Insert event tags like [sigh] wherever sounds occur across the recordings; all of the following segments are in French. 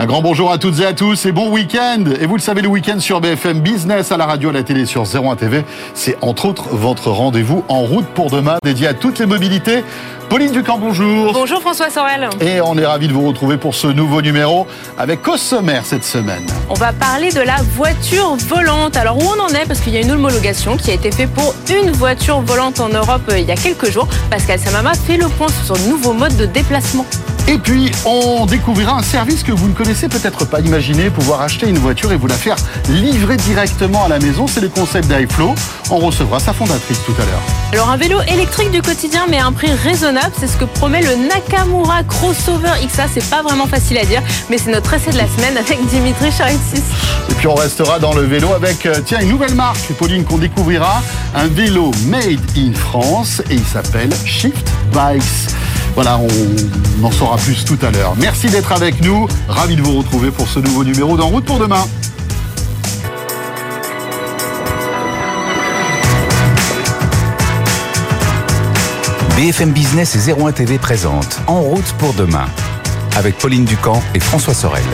Un grand bonjour à toutes et à tous et bon week-end. Et vous le savez, le week-end sur BFM Business, à la radio, à la télé, sur 01 TV, c'est entre autres votre rendez-vous en route pour demain, dédié à toutes les mobilités. Pauline Ducamp, bonjour. Bonjour François Sorel. Et on est ravis de vous retrouver pour ce nouveau numéro avec au sommaire cette semaine. On va parler de la voiture volante. Alors où on en est? Parce qu'il y a une homologation qui a été faite pour une voiture volante en Europe euh, il y a quelques jours. Pascal Samama fait le point sur son nouveau mode de déplacement. Et puis, on découvrira un service que vous ne connaissez peut-être pas. Imaginez pouvoir acheter une voiture et vous la faire livrer directement à la maison. C'est le concept d'iFlow. On recevra sa fondatrice tout à l'heure. Alors, un vélo électrique du quotidien, mais à un prix raisonnable, c'est ce que promet le Nakamura Crossover XA. C'est pas vraiment facile à dire, mais c'est notre essai de la semaine avec Dimitri Charitsis. Et puis, on restera dans le vélo avec, euh, tiens, une nouvelle marque, Pauline, qu'on découvrira. Un vélo made in France et il s'appelle Shift Bikes. Voilà, on en saura plus tout à l'heure. Merci d'être avec nous. Ravi de vous retrouver pour ce nouveau numéro d'En route pour demain. BFM Business et 01 TV présente En route pour demain avec Pauline Ducamp et François Sorel.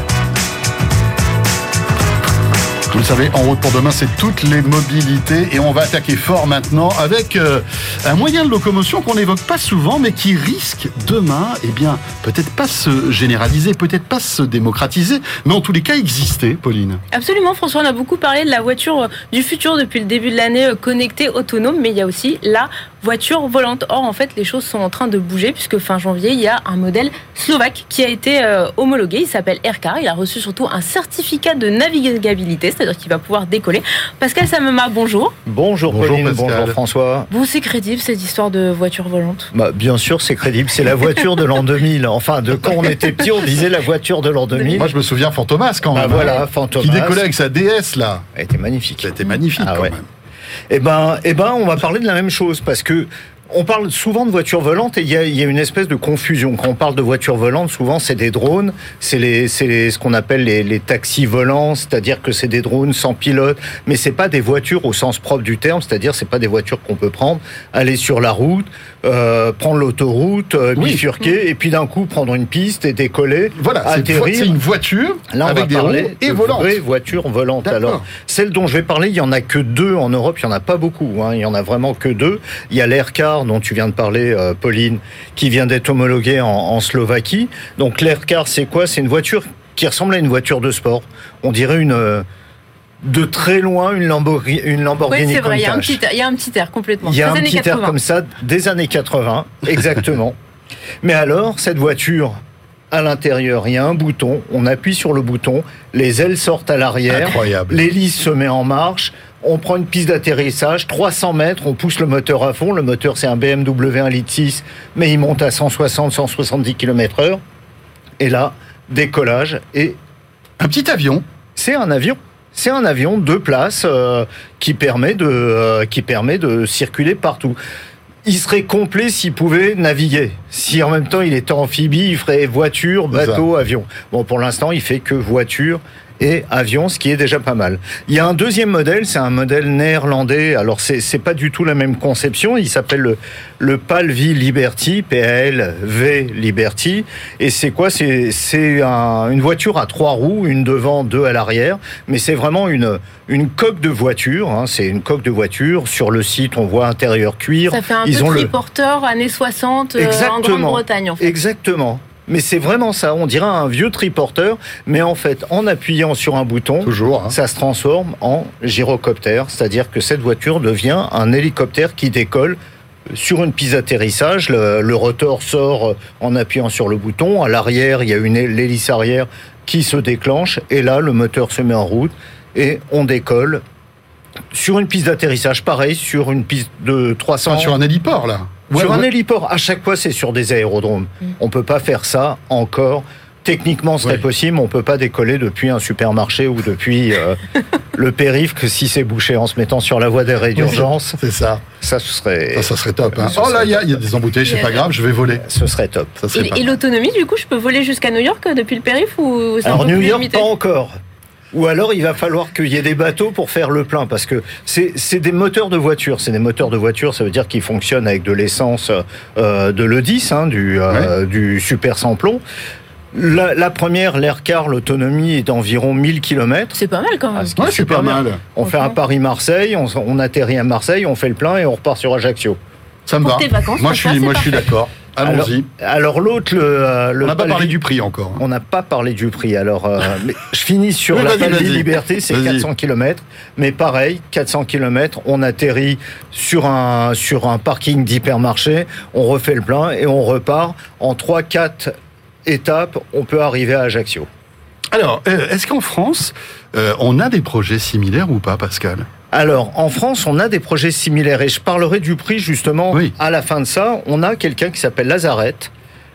Vous le savez, en route pour demain, c'est toutes les mobilités et on va attaquer fort maintenant avec euh, un moyen de locomotion qu'on n'évoque pas souvent, mais qui risque demain, eh bien, peut-être pas se généraliser, peut-être pas se démocratiser, mais en tous les cas exister, Pauline. Absolument, François, on a beaucoup parlé de la voiture euh, du futur depuis le début de l'année, euh, connectée, autonome, mais il y a aussi la voiture volante. Or, en fait, les choses sont en train de bouger puisque fin janvier, il y a un modèle slovaque qui a été homologué. Il s'appelle Aircar. Il a reçu surtout un certificat de navigabilité, c'est-à-dire qu'il va pouvoir décoller. Pascal Samema, bonjour. Bonjour, bonjour Pauline, bonjour François. Vous, c'est crédible cette histoire de voiture volante? Bah, Bien sûr, c'est crédible. C'est la voiture de l'an [laughs] 2000. Enfin, de quand on était petit, on disait la voiture de l'an 2000. Moi, je me souviens Fantomas quand bah, même. Bah, voilà, Fantomas. Qui décollait avec sa DS, là. Elle était magnifique. Elle était magnifique ah, quand même. Eh ben, eh ben, on va parler de la même chose parce que on parle souvent de voitures volantes et il y a, une espèce de confusion. Quand on parle de voitures volantes, souvent c'est des drones, c'est les, ce qu'on appelle les, taxis volants, c'est-à-dire que c'est des drones sans pilote, mais c'est pas des voitures au sens propre du terme, c'est-à-dire c'est pas des voitures qu'on peut prendre, aller sur la route, euh, prendre l'autoroute, euh, bifurquer et puis d'un coup prendre une piste et décoller, voilà, atterrir. C'est une voiture Là, avec des roues et volante. Vraie voiture volante. Alors celle dont je vais parler, il y en a que deux en Europe, il y en a pas beaucoup. Hein, il y en a vraiment que deux. Il y a dont tu viens de parler, euh, Pauline, qui vient d'être homologuée en, Slovaquie. Donc l'Aircar, c'est quoi? C'est une voiture qui ressemble à une voiture de sport. On dirait une euh, de très loin une Lamborghini. Une Lamborghini oui, c'est vrai, il y, a un petit, il y a un petit air complètement. Il y a un petit air comme ça, des années 80, [laughs] exactement. Mais alors, cette voiture, à l'intérieur, il y a un bouton, on appuie sur le bouton, les ailes sortent à l'arrière, l'hélice se met en marche, on prend une piste d'atterrissage, 300 mètres, on pousse le moteur à fond. Le moteur, c'est un BMW 1 litre 6, mais il monte à 160-170 km heure. Et là, décollage et... Un petit avion C'est un avion. C'est un avion de place euh, qui, permet de, euh, qui permet de circuler partout. Il serait complet s'il pouvait naviguer. Si en même temps il était amphibie, il ferait voiture, bateau, avion. Bon, pour l'instant, il fait que voiture et avion, ce qui est déjà pas mal. Il y a un deuxième modèle, c'est un modèle néerlandais. Alors c'est c'est pas du tout la même conception. Il s'appelle le le Palvi Liberty, P-A-L-V Liberty. Et c'est quoi? C'est c'est une voiture à trois roues, une devant, deux à l'arrière. Mais c'est vraiment une une coque de voiture. Hein. C'est une coque de voiture. Sur le site, on voit intérieur cuir. Ça fait un Ils peu ont triporteur le... années 60 euh, en Grande-Bretagne. En fait. Exactement. Mais c'est vraiment ça, on dirait un vieux triporteur, mais en fait, en appuyant sur un bouton, Toujours, hein. ça se transforme en gyrocoptère, c'est-à-dire que cette voiture devient un hélicoptère qui décolle sur une piste d'atterrissage. Le, rotor sort en appuyant sur le bouton. À l'arrière, il y a une l'hélice arrière qui se déclenche, et là, le moteur se met en route et on décolle sur une piste d'atterrissage, pareil, sur une piste de 300. sur un héliport, là sur un héliport, à chaque fois, c'est sur des aérodromes. Mm. On peut pas faire ça encore. Techniquement, ce serait possible, on peut pas décoller depuis un supermarché ou depuis euh, [laughs] le périph' que si c'est bouché en se mettant sur la voie d'arrêt d'urgence. C'est ça. Ça, ce serait. Ça, serait top. Hein. Oh là, il y, a des embouteillages, c'est pas grave, je vais voler. Ce serait top. et, l'autonomie, du coup, je peux voler jusqu'à New York depuis le périph' ou Alors New York, pas encore. Ou alors il va falloir qu'il y ait des bateaux pour faire le plein, parce que c'est des moteurs de voiture. C'est des moteurs de voiture, ça veut dire qu'ils fonctionnent avec de l'essence euh, de l'E10, hein, du, euh, du super sans plomb. La, la première, l'air-car, l'autonomie est d'environ 1000 km. C'est pas mal quand même. Ouais, c'est super pas bien. mal. On fait un Paris-Marseille, on, on atterrit à Marseille, on fait le plein et on repart sur Ajaccio. Ça me Pour va. vacances, moi, je suis, moi, je suis d'accord. Allons-y. Alors l'autre, le, euh, le On n'a pas parlé du prix encore. hein. On n'a pas parlé du prix. Alors, euh, [laughs] mais je finis sur Oui, la vas-y, Palvi vas-y. Liberté, c'est Vas-y. 400 km. Mais pareil, 400 km, on atterrit sur un, sur un parking d'hypermarché, on refait le plein et on repart. En 3-4 étapes, on peut arriver à Ajaccio. Alors, euh, est-ce qu'en France, on a des projets similaires ou pas, Pascal? Alors, en France, on a des projets similaires et je parlerai du prix justement Oui. à la fin de ça. On a quelqu'un qui s'appelle Lazarette.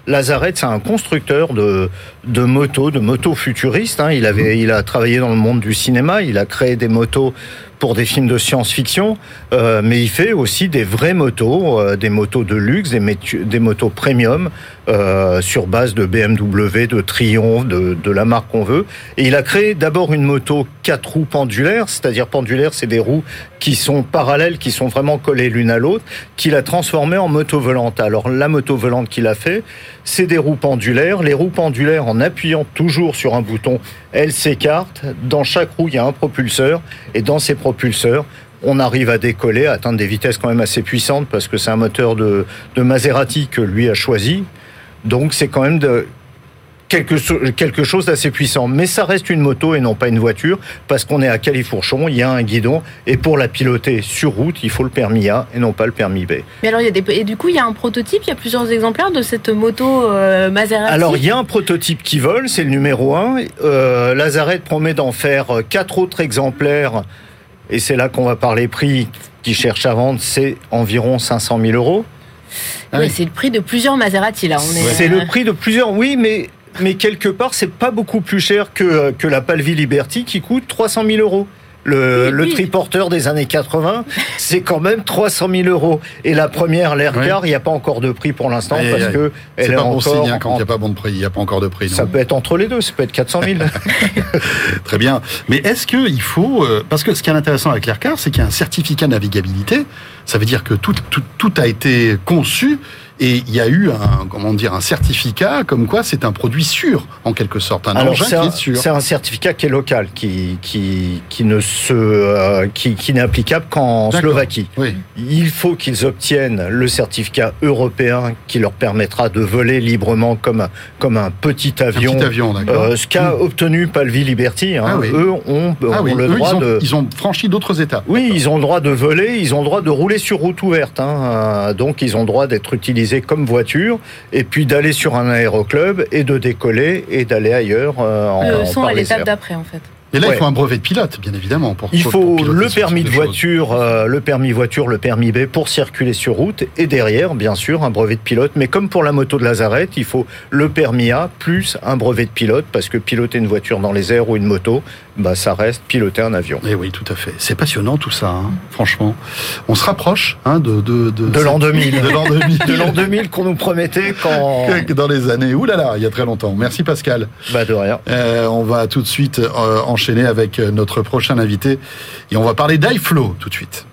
Lazarette, c'est un constructeur de, de motos, de motos futuristes. hein. Il, avait, il a travaillé dans le monde du cinéma, il a créé des motos pour des films de science-fiction, euh, mais il fait aussi des vraies motos, euh, des motos de luxe, des, motos premium euh, sur base de BMW, de Triumph, de, de la marque qu'on veut. Et il a créé d'abord une moto quatre roues pendulaires, c'est-à-dire pendulaires, c'est des roues qui sont parallèles, qui sont vraiment collées l'une à l'autre, qu'il a transformé en moto volante. Alors la moto volante qu'il a fait, c'est des roues pendulaires. Les roues pendulaires, en appuyant toujours sur un bouton, elles s'écartent. Dans chaque roue, il y a un propulseur, et dans ces propulseurs, on arrive à décoller, à atteindre des vitesses quand même assez puissantes parce que c'est un moteur de, de Maserati que lui a choisi. Donc c'est quand même de, quelque, quelque chose d'assez puissant. Mais ça reste une moto et non pas une voiture parce qu'on est à Califourchon, il y a un guidon et pour la piloter sur route, il faut le permis A et non pas le permis B. Mais alors, il y a des... Et du coup, il y a un prototype, il y a plusieurs exemplaires de cette moto euh, Maserati? Alors il y a un prototype qui vole, c'est le numéro 1. Euh, Lazarette promet d'en faire euh, quatre autres exemplaires et c'est là qu'on va parler prix qui cherche à vendre, c'est environ 500 000 euros. Ouais, c'est le prix de plusieurs Maserati, là. Est, C'est euh, le prix de plusieurs, oui, mais, mais quelque part, c'est pas beaucoup plus cher que, que la Palvi Liberty qui coûte 300 000 euros. Le, Oui, le oui. triporteur des années 80, [laughs] c'est quand même 300 000 euros. Et la première, l'Aircar, il n'y a pas encore de prix pour l'instant parce aïe. que elle est pas bon encore. signe hein, quand il n'y a pas bon de prix, il n'y a pas encore de prix. non Ça peut être entre les deux, ça peut être 400 000. [laughs] Très bien. Mais est-ce qu'il faut... euh, parce que ce qui est intéressant avec l'AirCar, c'est qu'il y a un certificat navigabilité. Ça veut dire que tout, tout, tout a été conçu et il y a eu un, comment dire, un certificat comme quoi c'est un produit sûr, en quelque sorte. Un Alors engin qui un, est sûr. c'est un certificat qui est local, qui, qui, qui ne se, euh, qui, qui n'est applicable qu'en. Slovaquie. Oui. Il faut qu'ils obtiennent le certificat européen qui leur permettra de voler librement comme un, comme un petit Un avion. petit avion, d'accord. Euh, ce qu'a obtenu Palvi Liberty, hein. Ah oui. eux ont, ah oui, le eux, droit ils, ont, de. ils ont franchi d'autres étapes. Oui, ils ont le droit de voler, ils ont le droit de rouler sur route ouverte. hein. Donc, ils ont le droit d'être utilisés comme voiture et puis d'aller sur un aéroclub et de décoller et d'aller ailleurs euh, en, Le son par à l'étape d'après, en fait. Et là, Ouais. il faut un brevet de pilote, bien évidemment. Pour, Il faut pour le permis de voiture, euh, le permis voiture, le permis B pour circuler sur route et derrière, bien sûr, un brevet de pilote. Mais comme pour la moto de Lazarette, il faut le permis A plus un brevet de pilote parce que piloter une voiture dans les airs ou une moto, bah ça reste piloter un avion. Eh oui, tout à fait. C'est passionnant tout ça, hein, franchement. On se rapproche hein, de, de, de, De l'an 2000. De l'an 2000. [laughs] De l'an 2000 qu'on nous promettait quand. Dans les années. Ouh là là, il y a très longtemps. Merci Pascal. Bah de rien. Euh, on va tout de suite euh, enchaîner avec euh, notre prochain invité et on va parler d'iFlow tout de suite.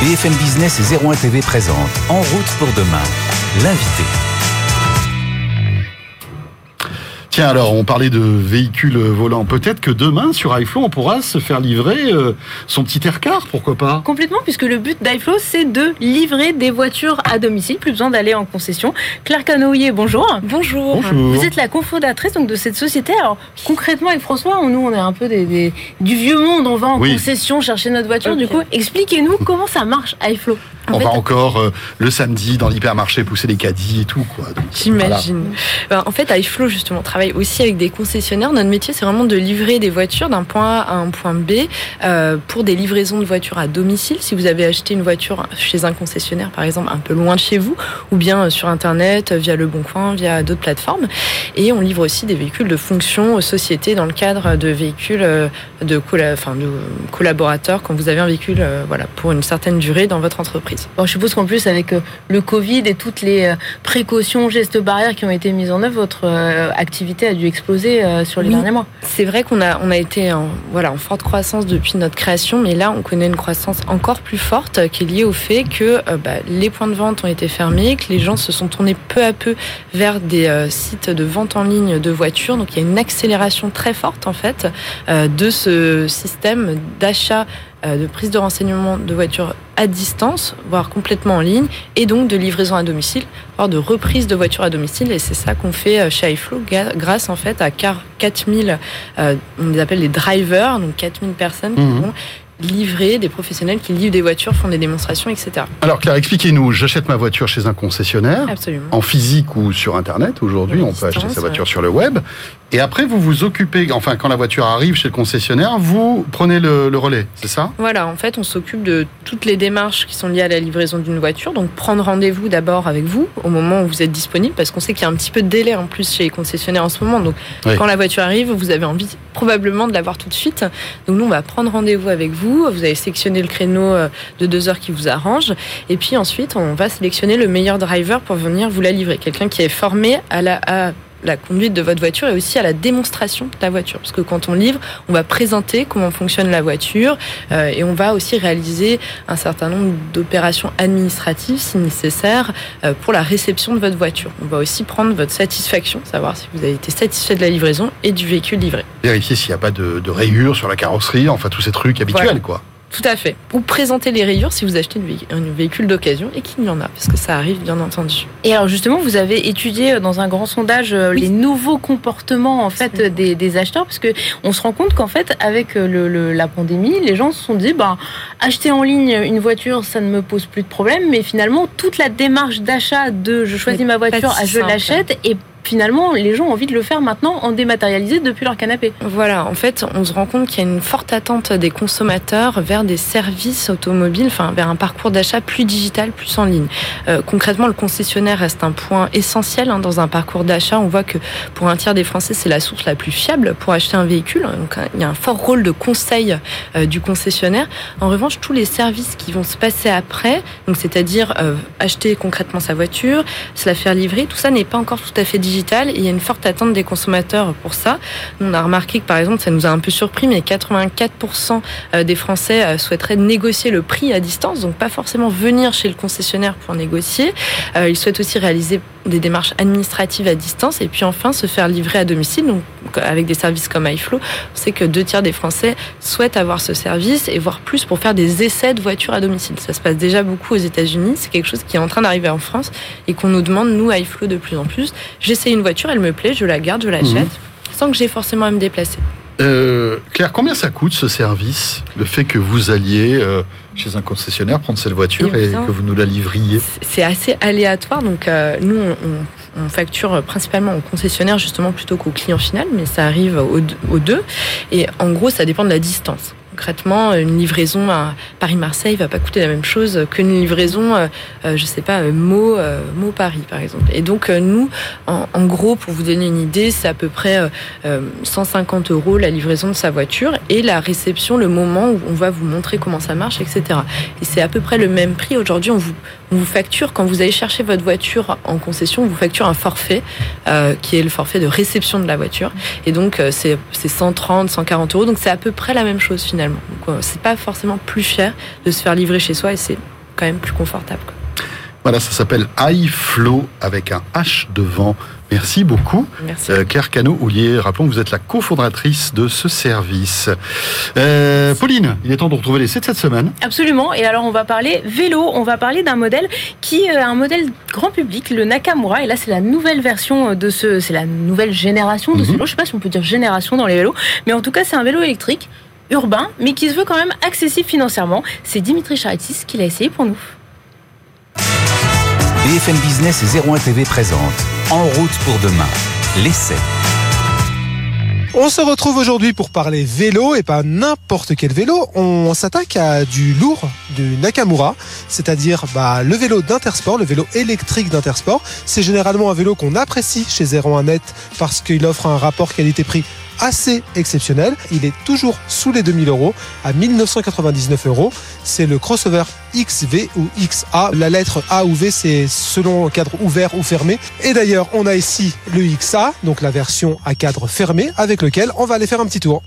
BFM Business et 01 TV présente En route pour demain. L'invité. Tiens, alors, on parlait de véhicules volants. Peut-être que demain, sur iFlow, on pourra se faire livrer euh, son petit aircar, pourquoi pas? Complètement, puisque le but d'iFlow, c'est de livrer des voitures à domicile, plus besoin d'aller en concession. Claire Canoïer, bonjour. Bonjour. Bonjour. Vous êtes la cofondatrice donc, de cette société. Alors, concrètement, avec François, on- nous, on est un peu des, des- du vieux monde. On va en Oui. concession chercher notre voiture. Du coup, expliquez-nous comment ça marche, iFlow. En On fait, va encore euh, le samedi dans l'hypermarché pousser les caddies et tout, quoi. J'imagine. Ben, en fait, iFlow, justement, travaille aussi avec des concessionnaires. Notre métier, c'est vraiment de livrer des voitures d'un point A à un point B euh, pour des livraisons de voitures à domicile. Si vous avez acheté une voiture chez un concessionnaire, par exemple, un peu loin de chez vous, ou bien euh, sur Internet, euh, via Le Bon Coin, via d'autres plateformes. Et on livre aussi des véhicules de fonction aux sociétés dans le cadre de véhicules de, collaborateurs quand vous avez un véhicule voilà, pour une certaine durée dans votre entreprise. Bon, je suppose qu'en plus, avec le Covid et toutes les précautions, gestes barrières qui ont été mises en œuvre, votre euh, a dû exploser euh, sur les Oui. derniers mois. C'est vrai qu'on a, on a été en, voilà, en forte croissance depuis notre création, mais là, on connaît une croissance encore plus forte euh, qui est liée au fait que euh, bah, les points de vente ont été fermés, que les gens se sont tournés peu à peu vers des euh, sites de vente en ligne de voitures. Donc, il y a une accélération très forte, en fait, de ce système d'achat de prise de renseignement de voitures à distance, voire complètement en ligne, et donc de livraison à domicile, voire de reprise de voitures à domicile. Et c'est ça qu'on fait euh, chez iFlow, grâce en fait à car- 4000, euh, on les appelle les drivers, donc 4000 personnes qui Mhm. vont livrer, des professionnels qui livrent des voitures, font des démonstrations, etc. Alors Claire, expliquez-nous, j'achète ma voiture chez un concessionnaire, Absolument. en physique ou sur Internet. Aujourd'hui, on peut acheter sa voiture ouais. sur le web. Et après, vous vous occupez, enfin, quand la voiture arrive chez le concessionnaire, vous prenez le, le relais, c'est ça? Voilà, en fait, on s'occupe de toutes les démarches qui sont liées à la livraison d'une voiture. Donc, prendre rendez-vous d'abord avec vous au moment où vous êtes disponible, parce qu'on sait qu'il y a un petit peu de délai en plus chez les concessionnaires en ce moment. Donc, Oui. quand la voiture arrive, vous avez envie probablement de l'avoir tout de suite. Donc, nous, on va prendre rendez-vous avec vous. Vous allez sélectionner le créneau euh, de deux heures qui vous arrange. Et puis ensuite, on va sélectionner le meilleur driver pour venir vous la livrer. Quelqu'un qui est formé à la, la conduite de votre voiture et aussi à la démonstration de la voiture. Parce que quand on livre, on va présenter comment fonctionne la voiture euh, et on va aussi réaliser un certain nombre d'opérations administratives si nécessaire euh, pour la réception de votre voiture. On va aussi prendre votre satisfaction, savoir si vous avez été satisfait de la livraison et du véhicule livré. Vérifier s'il n'y a pas de, de rayures sur la carrosserie, enfin tous ces trucs habituels, Voilà. quoi. Tout à fait. Ou présenter les rayures si vous achetez un véhicule d'occasion et qu'il y en a, parce que ça arrive bien entendu. Et alors justement, vous avez étudié euh, dans un grand sondage euh, Oui. les nouveaux comportements en fait des, des acheteurs, parce que on se rend compte qu'en fait avec euh, le, le- la pandémie, les gens se sont dit, bah acheter en ligne une voiture, ça ne me pose plus de problème, mais finalement toute la démarche d'achat de je choisis ma voiture à je l'achète et finalement les gens ont envie de le faire maintenant en dématérialisé depuis leur canapé. Voilà, en fait, on se rend compte qu'il y a une forte attente des consommateurs vers des services automobiles, enfin vers un parcours d'achat plus digital, plus en ligne. Euh, concrètement, le concessionnaire reste un point essentiel hein, dans un parcours d'achat. On voit que pour un tiers des Français, c'est la source la plus fiable pour acheter un véhicule. Donc, euh, il y a un fort rôle de conseil euh, du concessionnaire. En revanche, tous les services qui vont se passer après, donc c'est-à-dire euh, acheter concrètement sa voiture, se la faire livrer, tout ça n'est pas encore tout à fait digital. Il y a une forte attente des consommateurs pour ça. On a remarqué que par exemple, ça nous a un peu surpris, mais 84% euh, des Français euh, souhaiteraient négocier le prix à distance, donc pas forcément venir chez le concessionnaire pour négocier. Euh, Ils souhaitent aussi réaliser des démarches administratives à distance et puis enfin se faire livrer à domicile. Donc avec des services comme iFlow, on sait que deux tiers des Français souhaitent avoir ce service et voire plus pour faire des essais de voitures à domicile. Ça se passe déjà beaucoup aux États-Unis. C'est quelque chose qui est en train d'arriver en France et qu'on nous demande nous iFlow de plus en plus. J'essaie une voiture, elle me plaît, je la garde, je l'achète, Mhm. sans que j'ai forcément à me déplacer. Euh, Claire, combien ça coûte ce service Le fait que vous alliez euh, chez un concessionnaire prendre cette voiture et que vous nous la livriez C'est assez aléatoire, donc euh, nous on, on- facture principalement au concessionnaire justement plutôt qu'au client final, mais ça arrive aux deux. Et en gros, ça dépend de la distance. Concrètement, une livraison à Paris-Marseille va pas coûter la même chose qu'une livraison, euh, euh, je sais pas, euh, Meaux, euh, Meaux Paris par exemple. Et donc nous, en, gros, pour vous donner une idée, c'est à peu près euh, euh, 150 euros la livraison de sa voiture et la réception, le moment où on va vous montrer comment ça marche, etc. Et c'est à peu près le même prix. Aujourd'hui, on vous, facture, quand vous allez chercher votre voiture en concession, on vous facture un forfait qui est le forfait de réception de la voiture. Et donc, c'est 130, 140 euros. Donc, c'est à peu près la même chose finalement. Donc, euh, c'est pas forcément plus cher de se faire livrer chez soi et c'est quand même plus confortable. quoi. Voilà, ça s'appelle iFlow avec un H devant. Merci beaucoup. Merci. Euh, Claire Cano-Houlier, rappelons que vous êtes la cofondatrice de ce service. Euh, Pauline, il est temps de retrouver l'essai de cette semaine. Absolument. Et alors, on va parler vélo. On va parler d'un modèle qui est un modèle grand public, le Nakamura. Et là, c'est la nouvelle version de ce, c'est la nouvelle génération de ce Mhm. vélo. Je sais pas si on peut dire génération dans les vélos, mais en tout cas, c'est un vélo électrique urbain, mais qui se veut quand même accessible financièrement. C'est Dimitri Charitis qui l'a essayé pour nous. BFM Business et 01 TV présente En route pour demain. L'essai. On se retrouve aujourd'hui pour parler vélo et pas n'importe quel vélo. On s'attaque à du lourd, du Nakamura, c'est-à-dire bah, le vélo d'Intersport, le vélo électrique d'Intersport. C'est généralement un vélo qu'on apprécie chez 01net parce qu'il offre un rapport qualité-prix assez exceptionnel. Il est toujours sous les 2000 euros à 1999 euros. C'est le crossover XV ou XA. La lettre A ou V, c'est selon cadre ouvert ou fermé. Et d'ailleurs, on a ici le XA, donc la version à cadre fermé, avec lequel on va aller faire un petit tour.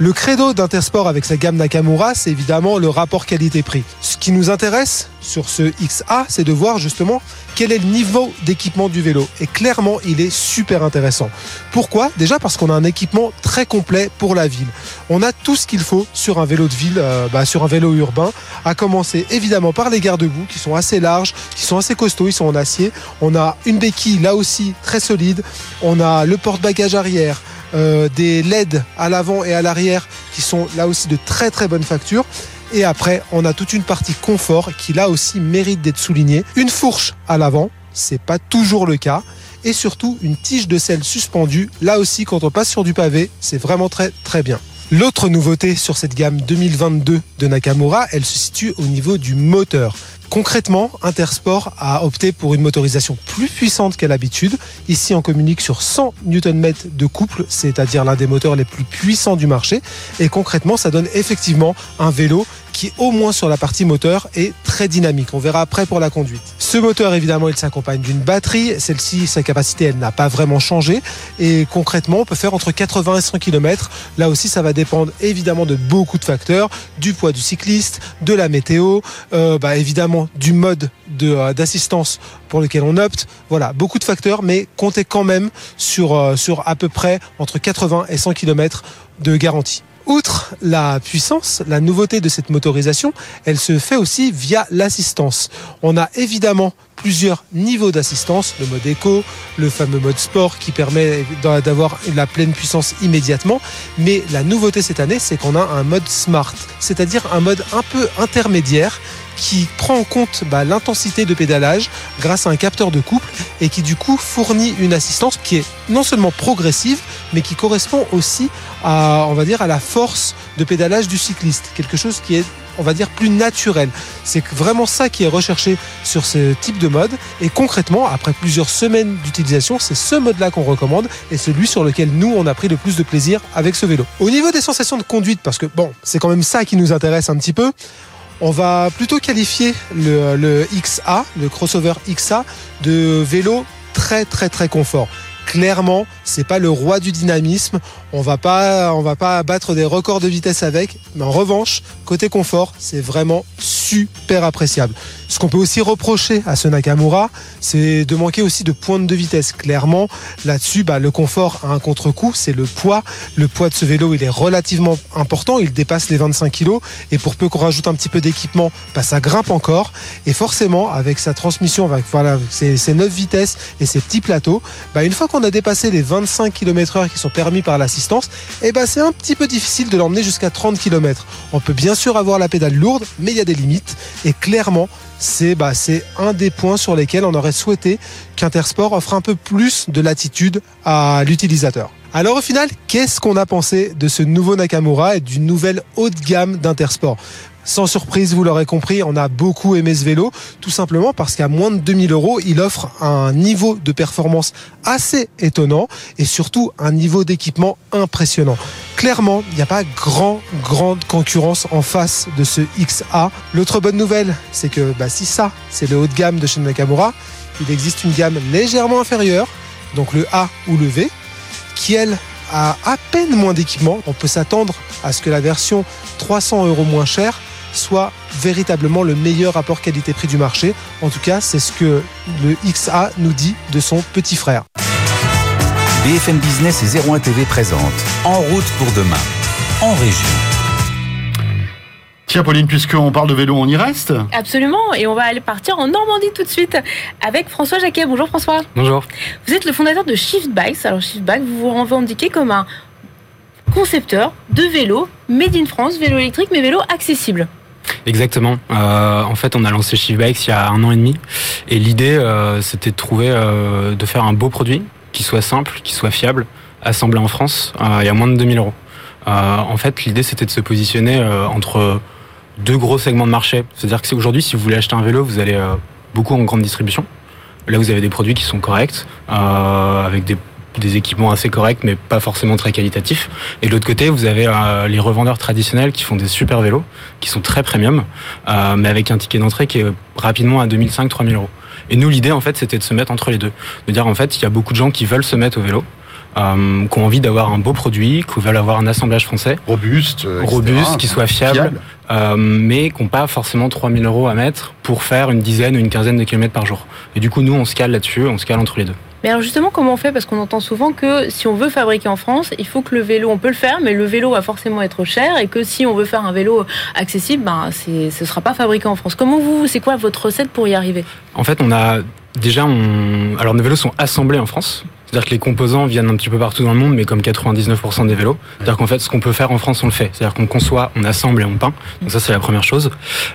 Le credo d'Intersport avec sa gamme Nakamura, c'est évidemment le rapport qualité-prix. Ce qui nous intéresse sur ce XA, c'est de voir justement quel est le niveau d'équipement du vélo. Et clairement, il est super intéressant. Pourquoi? Déjà parce qu'on a un équipement très complet pour la ville. On a tout ce qu'il faut sur un vélo de ville, euh, bah, sur un vélo urbain, à commencer évidemment par les garde-boue qui sont assez larges, qui sont assez costauds, ils sont en acier. On a une béquille là aussi très solide. On a le porte-bagages arrière. Euh, des LED à l'avant et à l'arrière qui sont là aussi de très très bonne facture. Et après, on a toute une partie confort qui là aussi mérite d'être soulignée. Une fourche à l'avant, c'est pas toujours le cas. Et surtout une tige de sel suspendue. Là aussi, quand on passe sur du pavé, c'est vraiment très très bien. L'autre nouveauté sur cette gamme 2022 de Nakamura, elle se situe au niveau du moteur. Concrètement, Intersport a opté pour une motorisation plus puissante qu'à l'habitude. Ici, on communique sur 100 Nm de couple, c'est-à-dire l'un des moteurs les plus puissants du marché. Et concrètement, ça donne effectivement un vélo qui, au moins sur la partie moteur, est très dynamique. On verra après pour la conduite. Ce moteur, évidemment, il s'accompagne d'une batterie. Celle-ci, sa capacité, elle n'a pas vraiment changé. Et concrètement, on peut faire entre 80 et 100 km. Là aussi, ça va dépendre évidemment de beaucoup de facteurs, du poids du cycliste, de la météo, euh, bah, évidemment du mode euh, d'assistance pour lequel on opte. Voilà, beaucoup de facteurs, mais comptez quand même sur, euh, sur à peu près entre 80 et 100 km de garantie. Outre la puissance, la nouveauté de cette motorisation, elle se fait aussi via l'assistance. On a évidemment plusieurs niveaux d'assistance, le mode éco, le fameux mode sport qui permet d'avoir la pleine puissance immédiatement. Mais la nouveauté cette année, c'est qu'on a un mode smart, c'est-à-dire un mode un peu intermédiaire qui prend en compte bah, l'intensité de pédalage grâce à un capteur de couple et qui du coup fournit une assistance qui est non seulement progressive mais qui correspond aussi à on va dire à la force de pédalage du cycliste. Quelque chose qui est on va dire plus naturel. C'est vraiment ça qui est recherché sur ce type de mode. Et concrètement après plusieurs semaines d'utilisation c'est ce mode là qu'on recommande et celui sur lequel nous on a pris le plus de plaisir avec ce vélo. Au niveau des sensations de conduite parce que bon c'est quand même ça qui nous intéresse un petit peu on va plutôt qualifier le, XA, le crossover XA, de vélo très très très confort clairement, c'est pas le roi du dynamisme. On va pas, on va pas battre des records de vitesse avec. Mais en revanche, côté confort, c'est vraiment super appréciable. Ce qu'on peut aussi reprocher à ce Nakamura, c'est de manquer aussi de pointe de vitesse. Clairement, là-dessus, bah, le confort a un contre-coup, c'est le poids. Le poids de ce vélo, il est relativement important, il dépasse les 25 kg. Et pour peu qu'on rajoute un petit peu d'équipement, bah, ça grimpe encore. Et forcément, avec sa transmission, avec ses, 9 vitesses et ses petits plateaux, bah, une fois qu'on a dépassé les 25 km/h qui sont permis par l'assistance, eh bah, c'est un petit peu difficile de l'emmener jusqu'à 30 km. On peut bien sûr avoir la pédale lourde, mais il y a des limites. Et clairement, c'est bah, un des points sur lesquels on aurait souhaité qu'Intersport offre un peu plus de latitude à l'utilisateur. Alors au final, qu'est-ce qu'on a pensé de ce nouveau Nakamura et du nouvel haut de gamme d'Intersport? Sans surprise, vous l'aurez compris, on a beaucoup aimé ce vélo, tout simplement parce qu'à moins de 2000 euros, il offre un niveau de performance assez étonnant et surtout un niveau d'équipement impressionnant. Clairement, il n'y a pas grand, grande concurrence en face de ce XA. L'autre bonne nouvelle, c'est que bah, si ça, c'est le haut de gamme de chez Nakamura, il existe une gamme légèrement inférieure, donc le A ou le V, qui elle a à peine moins d'équipement. On peut s'attendre à ce que la version 300 euros moins chère soit véritablement le meilleur rapport qualité-prix du marché. En tout cas, c'est ce que le XA nous dit de son petit frère. BFM Business et 01 TV présente En route pour demain, en région. Tiens Pauline, puisqu'on parle de vélo, on y reste Absolument, et on va aller partir en Normandie tout de suite avec François Jacquet. Bonjour François. Bonjour. Vous êtes le fondateur de Shift Bikes. Alors Shift Bikes, vous vous revendiquez comme un concepteur de vélo made in France, vélo électrique mais vélo accessible. Exactement. Euh, en fait, on a lancé Shift Bikes il y a un an et demi. Et l'idée, euh, c'était de trouver, euh, de faire un beau produit qui soit simple, qui soit fiable, assemblé en France, y a moins de 2000 euros. en fait, l'idée, c'était de se positionner entre deux gros segments de marché. C'est-à-dire que aujourd'hui, si vous voulez acheter un vélo, vous allez beaucoup en grande distribution. Là, vous avez des produits qui sont corrects, avec des des équipements assez corrects, mais pas forcément très qualitatifs. Et de l'autre côté, vous avez euh, les revendeurs traditionnels qui font des super vélos, qui sont très premium, euh, mais avec un ticket d'entrée qui est rapidement à 2005-3000 euros. Et nous, l'idée, en fait, c'était de se mettre entre les deux. De dire, en fait, il y a beaucoup de gens qui veulent se mettre au vélo, euh, qui ont envie d'avoir un beau produit, qui veulent avoir un assemblage français. Robuste. euh. Robuste, qui soit fiable, euh, mais qui n'ont pas forcément 3000 euros à mettre pour faire une dizaine ou une quinzaine de kilomètres par jour. Et du coup, nous, on se cale là-dessus, on se cale entre les deux. Mais alors justement, comment on fait? Parce qu'on entend souvent que si on veut fabriquer en France, il faut que le vélo, on peut le faire, mais le vélo va forcément être cher et que si on veut faire un vélo accessible, ben ce sera pas fabriqué en France. Comment vous, c'est quoi votre recette pour y arriver? En fait, on a déjà, alors nos vélos sont assemblés en France. C'est-à-dire que les composants viennent un petit peu partout dans le monde, mais comme 99% des vélos. C'est-à-dire qu'en fait, ce qu'on peut faire en France, on le fait. C'est-à-dire qu'on conçoit, on assemble et on peint. Donc ça, c'est la première chose.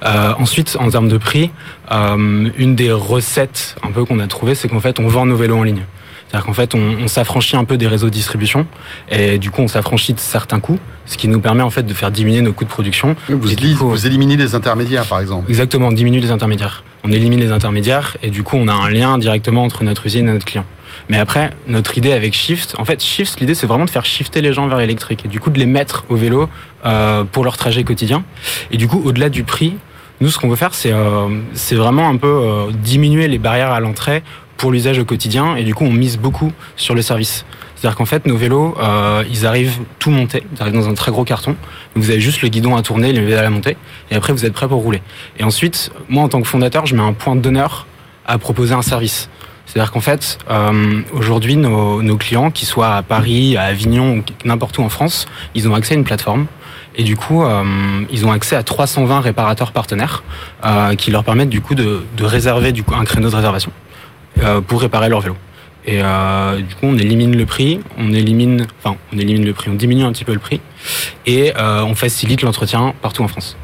Euh, ensuite, en termes de prix, euh, une des recettes un peu qu'on a trouvées, c'est qu'en fait, on vend nos vélos en ligne. C'est-à-dire qu'en fait, on, on s'affranchit un peu des réseaux de distribution et du coup, on s'affranchit de certains coûts, ce qui nous permet en fait de faire diminuer nos coûts de production. Vous, Et coup- vous éliminez les intermédiaires, par exemple. Exactement, on diminue les intermédiaires. On élimine les intermédiaires et du coup, on a un lien directement entre notre usine et notre client. Mais après, notre idée avec Shift, en fait, Shift, l'idée, c'est vraiment de faire shifter les gens vers l'électrique et du coup, de les mettre au vélo euh, pour leur trajet quotidien. Et du coup, au-delà du prix, nous, ce qu'on veut faire, c'est euh, vraiment un peu euh, diminuer les barrières à l'entrée pour l'usage au quotidien et du coup, on mise beaucoup sur le service. C'est-à-dire qu'en fait, nos vélos, euh, ils arrivent tout montés, ils arrivent dans un très gros carton. Vous avez juste le guidon à tourner, les pédales à monter, et après, vous êtes prêt pour rouler. Et ensuite, moi, en tant que fondateur, je mets un point d'honneur à proposer un service. C'est-à-dire qu'en fait, euh, aujourd'hui, nos, clients, qu'ils soient à Paris, à Avignon ou n'importe où en France, ils ont accès à une plateforme. Et du coup, euh, ils ont accès à 320 réparateurs partenaires euh, qui leur permettent du coup de, réserver du coup un créneau de réservation pour réparer leur vélo. Et du coup, on élimine le prix, on élimine, enfin, on élimine le prix, on diminue un petit peu le prix, et on facilite l'entretien partout en France.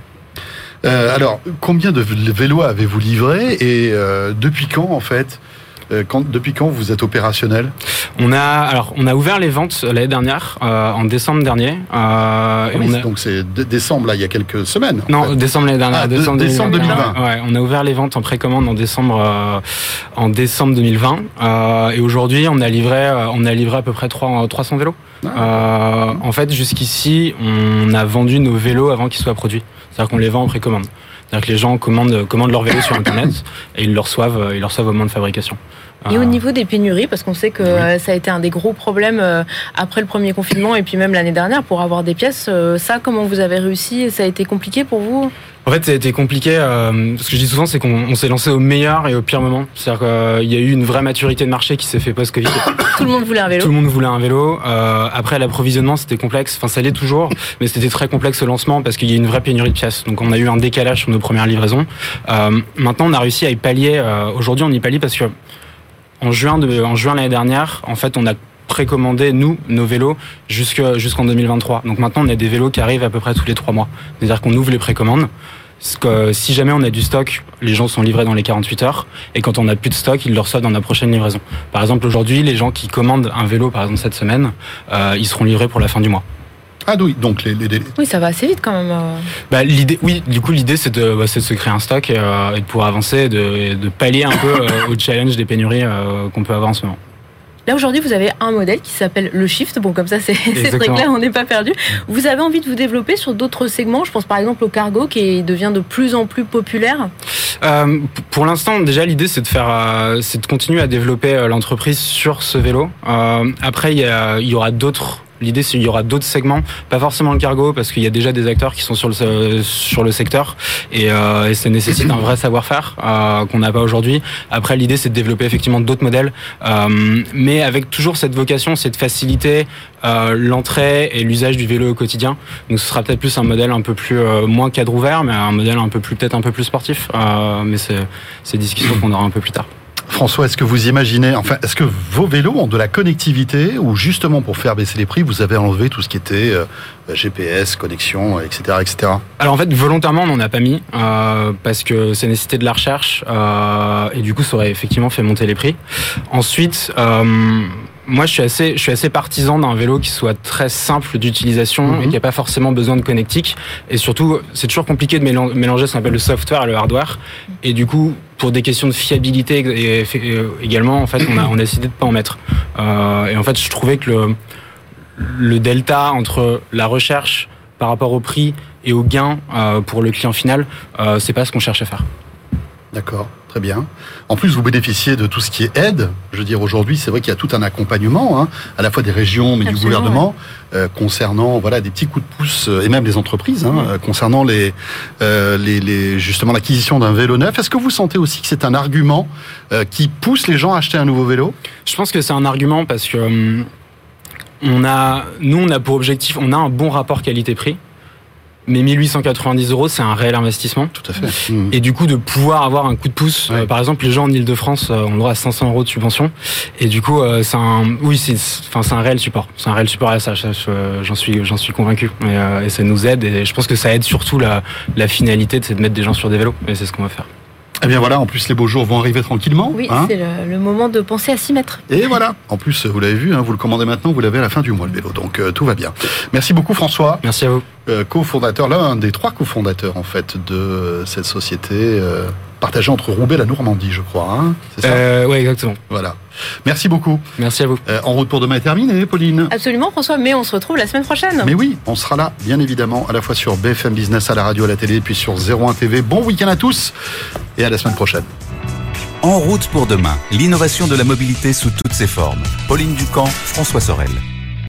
Alors, combien de vélos avez-vous livré et depuis quand, en fait quand, Depuis quand vous êtes opérationnel On a, alors, on a ouvert les ventes l'année dernière, euh, en décembre dernier. euh, et Oui, on a- Donc c'est dé- décembre, là, il y a quelques semaines. Non, fait. décembre l'année dernière. Ah, décembre 2020. Ouais, on a ouvert les ventes en précommande en décembre, euh, en décembre 2020. Euh, et aujourd'hui, on a livré, euh, on a livré à peu près 3, 300 vélos. Euh, en fait, jusqu'ici, on a vendu nos vélos avant qu'ils soient produits. C'est-à-dire qu'on les vend en précommande. C'est-à-dire que les gens commandent, commandent leurs vélos sur Internet [coughs] et ils le reçoivent, euh, ils le reçoivent au moment de fabrication. Et au Euh, niveau des pénuries, parce qu'on sait que euh, ça a été un des gros problèmes euh, après le premier confinement et puis même l'année dernière pour avoir des pièces, euh, ça, comment vous avez réussi Ça a été compliqué pour vous? En fait, ça a été compliqué. Euh, ce que je dis souvent, c'est qu'on on s'est lancé au meilleur et au pire moment. C'est-à-dire qu'il y a eu une vraie maturité de marché qui s'est fait post-Covid. [coughs] Tout le monde voulait un vélo. Tout le monde voulait un vélo. Euh, après, l'approvisionnement, c'était complexe. Enfin, ça l'est toujours, mais c'était très complexe au lancement parce qu'il y a une vraie pénurie de pièces. Donc, on a eu un décalage sur nos premières livraisons. Euh, maintenant, on a réussi à y pallier. Aujourd'hui, on y pallie parce que en juin, de, en juin l'année dernière, en fait, on a précommandé nous nos vélos jusque- jusqu'en 2023. Donc maintenant, on a des vélos qui arrivent à peu près tous les trois mois. C'est-à-dire qu'on ouvre les précommandes. Ce que, si jamais on a du stock, les gens sont livrés dans les 48 heures. Et quand on n'a plus de stock, ils le reçoivent dans la prochaine livraison. Par exemple, aujourd'hui, les gens qui commandent un vélo, par exemple cette semaine, euh, ils seront livrés pour la fin du mois. Ah oui, donc les, les- les- Oui, ça va assez vite quand même. euh. Bah, l'idée, oui, du coup, l'idée, c'est de, bah, c'est de se créer un stock et, euh, et de pouvoir avancer, et de, et de pallier un peu euh, au challenge des pénuries euh, qu'on peut avoir en ce moment. Là aujourd'hui, vous avez un modèle qui s'appelle le Shift. Bon, comme ça, c'est [laughs] très clair, on n'est pas perdu. Vous avez envie de vous développer sur d'autres segments. Je pense par exemple au cargo qui devient de plus en plus populaire. Euh, pour l'instant, déjà, l'idée, c'est de faire, euh, c'est de continuer à développer euh, l'entreprise sur ce vélo. Euh, après, il y, a- il y aura d'autres. L'idée, c'est qu'il y aura d'autres segments, pas forcément le cargo, parce qu'il y a déjà des acteurs qui sont sur le sur le secteur et, euh, et ça nécessite un vrai savoir-faire euh, qu'on n'a pas aujourd'hui. Après, l'idée, c'est de développer effectivement d'autres modèles, euh, mais avec toujours cette vocation, c'est de faciliter euh, l'entrée et l'usage du vélo au quotidien. Donc, ce sera peut-être plus un modèle un peu plus moins cadre ouvert, mais un modèle un peu plus peut-être un peu plus sportif. Mais c'est c'est des discussions qu'on aura un peu plus tard. François, est-ce que vous imaginez, enfin, est-ce que vos vélos ont de la connectivité ou justement pour faire baisser les prix, vous avez enlevé tout ce qui était euh, GPS, connexion, etc., etc. Alors en fait, volontairement, on n'en a pas mis euh, parce que ça nécessitait de la recherche euh, et du coup, ça aurait effectivement fait monter les prix. Ensuite, euh, moi, je suis assez, je suis assez partisan d'un vélo qui soit très simple d'utilisation Mhm. et qui n'a pas forcément besoin de connectique. Et surtout, c'est toujours compliqué de mélan- mélanger ce qu'on appelle le software et le hardware. Et du coup, pour des questions de fiabilité euh, également, en fait, on a, on a décidé de pas en mettre. Euh, et en fait, je trouvais que le, le delta entre la recherche par rapport au prix et au gain euh, pour le client final, euh, c'est pas ce qu'on cherche à faire. D'accord, très bien. En plus, vous bénéficiez de tout ce qui est aide. Je veux dire, aujourd'hui, c'est vrai qu'il y a tout un accompagnement, hein, à la fois des régions, mais du gouvernement, euh, concernant voilà des petits coups de pouce euh, et même des entreprises, hein, euh, concernant les, euh, les, les justement l'acquisition d'un vélo neuf. Est-ce que vous sentez aussi que c'est un argument euh, qui pousse les gens à acheter un nouveau vélo? Je pense que c'est un argument parce que hum, on a, nous, on a pour objectif, on a un bon rapport qualité-prix, mais 1890 euros, c'est un réel investissement. Tout à fait. Mmh. Et du coup, de pouvoir avoir un coup de pouce, Ouais. euh, par exemple, les gens en Ile-de-France euh, ont le droit à 500 euros de subvention. Et du coup, euh, c'est un, oui, c'est, enfin, c'est un réel support. C'est un réel support à ça. ça, je- J'en suis, j'en suis convaincu. Et, euh, et ça nous aide. Et je pense que ça aide surtout la, la finalité, c'est de mettre des gens sur des vélos. Et c'est ce qu'on va faire. Eh bien voilà, en plus les beaux jours vont arriver tranquillement. Oui, hein. c'est le, le moment de penser à s'y mettre. Et voilà. En plus, vous l'avez vu, hein, vous le commandez maintenant, vous l'avez à la fin du mois le vélo. Donc euh, tout va bien. Merci beaucoup François. Merci à vous. euh, cofondateur, l'un des trois cofondateurs en fait de cette société euh, partagée entre Roubaix et la Normandie, je crois. Hein c'est ça Euh, ouais, exactement. Voilà. Merci beaucoup. Merci à vous. Euh, en route pour demain est terminé, Pauline. Absolument, François, mais on se retrouve la semaine prochaine. Mais oui, on sera là, bien évidemment, à la fois sur BFM Business, à la radio, à la télé, puis sur 01 TV. Bon week-end à tous et à la semaine prochaine. En route pour demain, l'innovation de la mobilité sous toutes ses formes. Pauline Ducamp, François Sorel.